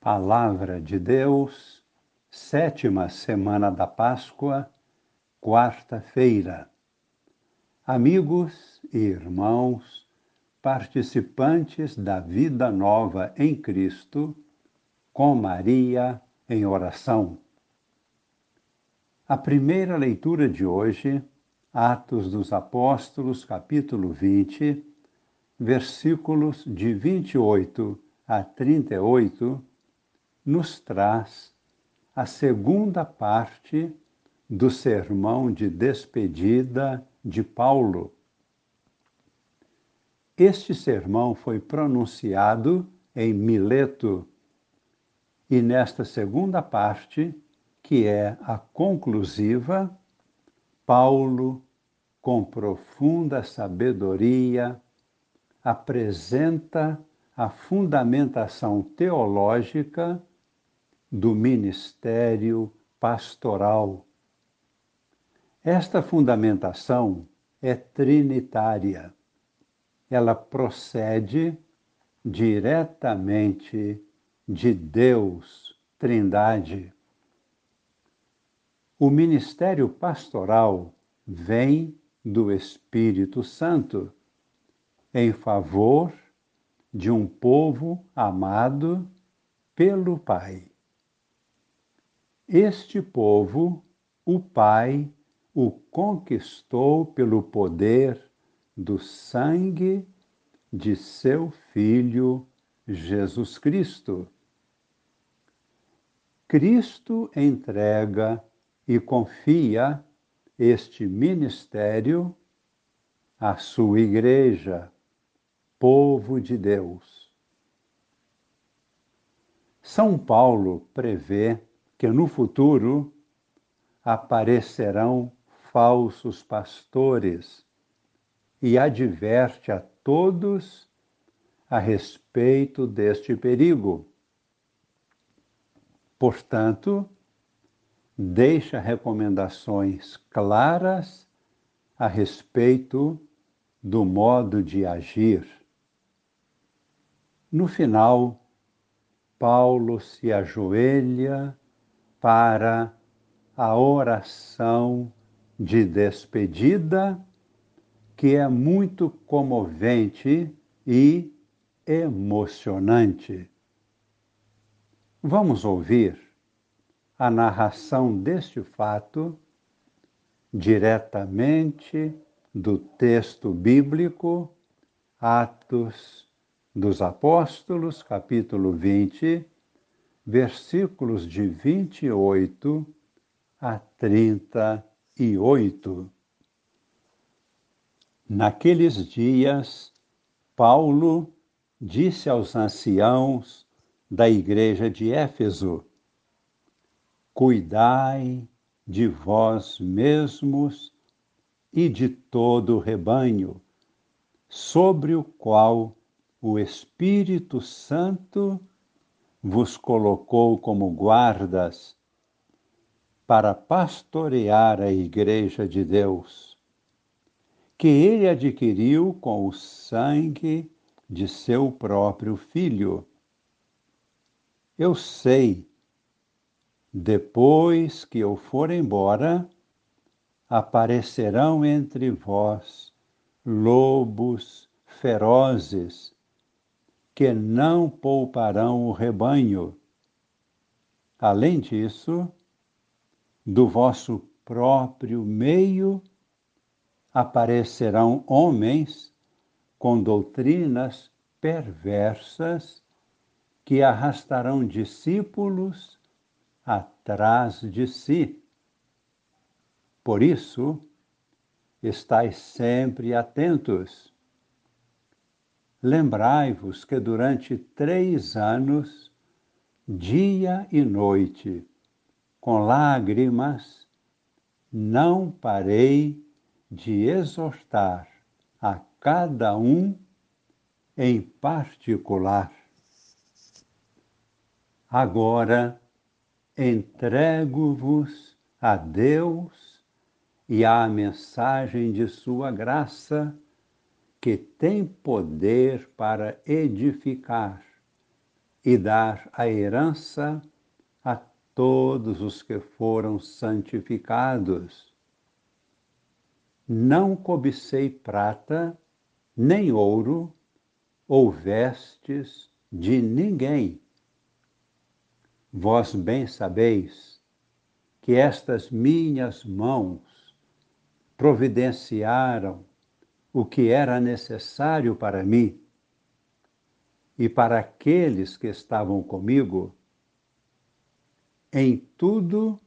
Palavra de Deus, sétima semana da Páscoa, quarta-feira. Amigos e irmãos, participantes da vida nova em Cristo, com Maria em oração. A primeira leitura de hoje, Atos dos Apóstolos, capítulo 20, versículos de 28 a 38, nos traz a segunda parte do sermão de despedida de Paulo. Este sermão foi pronunciado em Mileto e nesta segunda parte, que é a conclusiva, Paulo, com profunda sabedoria, apresenta a fundamentação teológica do ministério pastoral. Esta fundamentação é trinitária. Ela procede diretamente de Deus, Trindade. O ministério pastoral vem do Espírito Santo em favor de um povo amado pelo Pai. Este povo, o Pai o conquistou pelo poder do sangue de seu Filho Jesus Cristo. Cristo entrega e confia este ministério à sua Igreja, povo de Deus. São Paulo prevê que no futuro aparecerão falsos pastores e adverte a todos a respeito deste perigo. Portanto, deixa recomendações claras a respeito do modo de agir no final, Paulo se ajoelha para a oração de despedida, que é muito comovente e emocionante. Vamos ouvir a narração deste fato diretamente do texto bíblico, Atos dos Apóstolos, capítulo 20, versículos de 28 a 38. Naqueles dias, Paulo disse aos anciãos da igreja de Éfeso: Cuidai de vós mesmos e de todo o rebanho, sobre o qual o Espírito Santo vos colocou como guardas para pastorear a Igreja de Deus, que ele adquiriu com o sangue de seu próprio Filho. Eu sei, depois que eu for embora, aparecerão entre vós lobos ferozes que não pouparão o rebanho. Além disso, do vosso próprio meio aparecerão homens com doutrinas perversas que arrastarão discípulos atrás de si. Por isso, estais sempre atentos Lembrai-vos que durante três anos, dia e noite, com lágrimas, não parei de exortar a cada um em particular. Agora entrego-vos a Deus e à mensagem de Sua graça que tem poder para edificar e dar a herança a todos os que foram santificados. Não cobicei prata, nem ouro, ou vestes de ninguém. Vós bem sabeis que estas minhas mãos providenciaram o que era necessário para mim e para aqueles que estavam comigo, em tudo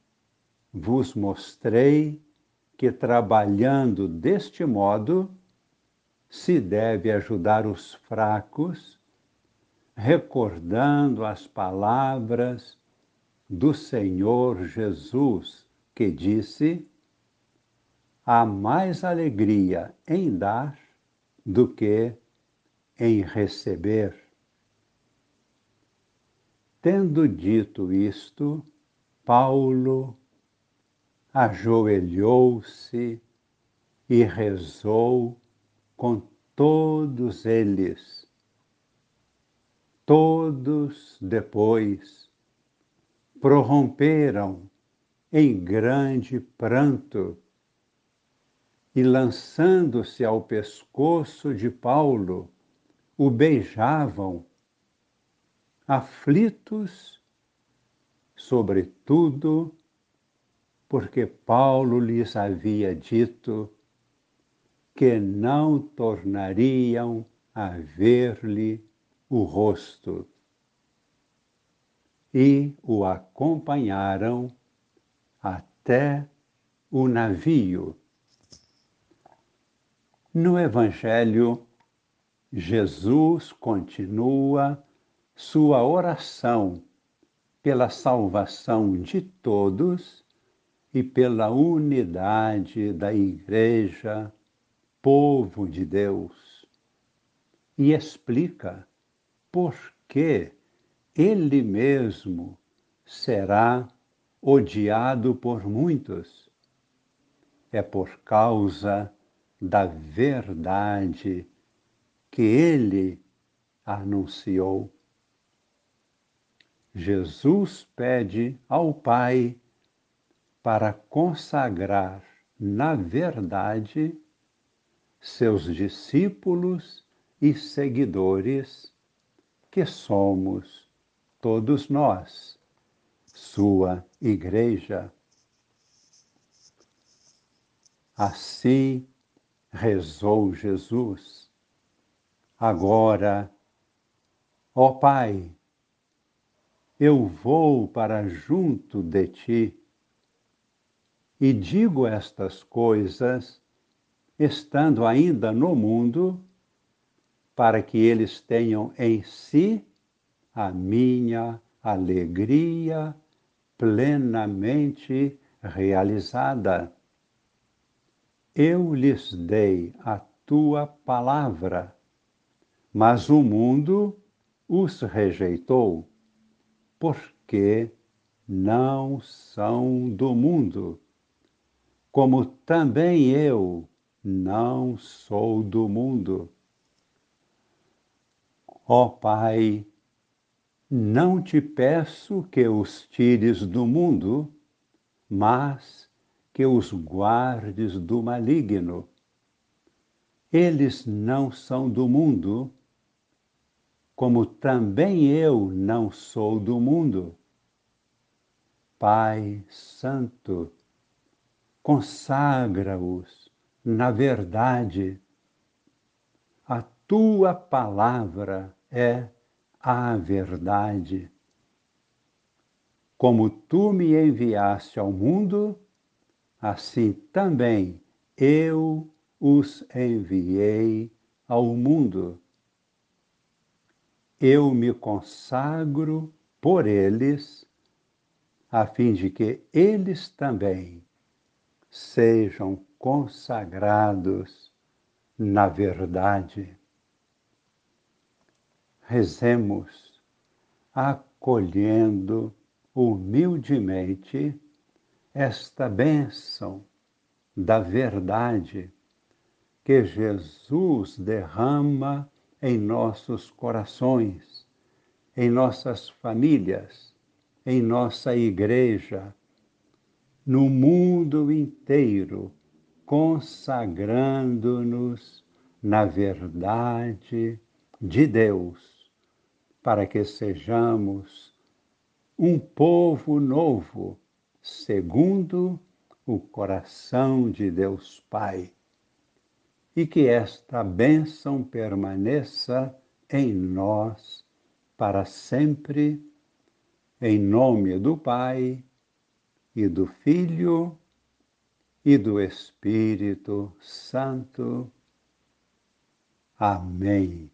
vos mostrei que trabalhando deste modo se deve ajudar os fracos, recordando as palavras do Senhor Jesus, que disse: há mais alegria em dar do que em receber. Tendo dito isto, Paulo ajoelhou-se e rezou com todos eles. Todos depois prorromperam em grande pranto e, lançando-se ao pescoço de Paulo, o beijavam aflitos, sobretudo porque Paulo lhes havia dito que não tornariam a ver-lhe o rosto. E o acompanharam até o navio. No Evangelho, Jesus continua sua oração pela salvação de todos e pela unidade da Igreja, povo de Deus, e explica por que ele mesmo será odiado por muitos. É por causa da verdade que ele anunciou. Jesus pede ao Pai para consagrar na verdade seus discípulos e seguidores, que somos todos nós, sua Igreja. Assim rezou Jesus. Agora, ó Pai, eu vou para junto de ti. E digo estas coisas, estando ainda no mundo, para que eles tenham em si a minha alegria plenamente realizada. Eu lhes dei a tua palavra, mas o mundo os rejeitou porque não são do mundo, como também eu não sou do mundo. Ó Pai, não te peço que os tires do mundo, mas que os guardes do maligno. Eles não são do mundo, como também eu não sou do mundo. Pai Santo, consagra-os na verdade. A tua palavra é a verdade. Como tu me enviaste ao mundo, assim também eu os enviei ao mundo eu me consagro por eles, a fim de que eles também sejam consagrados na verdade. Rezemos, acolhendo humildemente esta bênção da verdade que Jesus derrama em nossos corações em nossas famílias, em nossa igreja, no mundo inteiro, consagrando-nos na verdade de Deus, para que sejamos um povo novo, segundo o coração de Deus Pai. E que esta bênção permaneça em nós para sempre, em nome do Pai e do Filho e do Espírito Santo. Amém.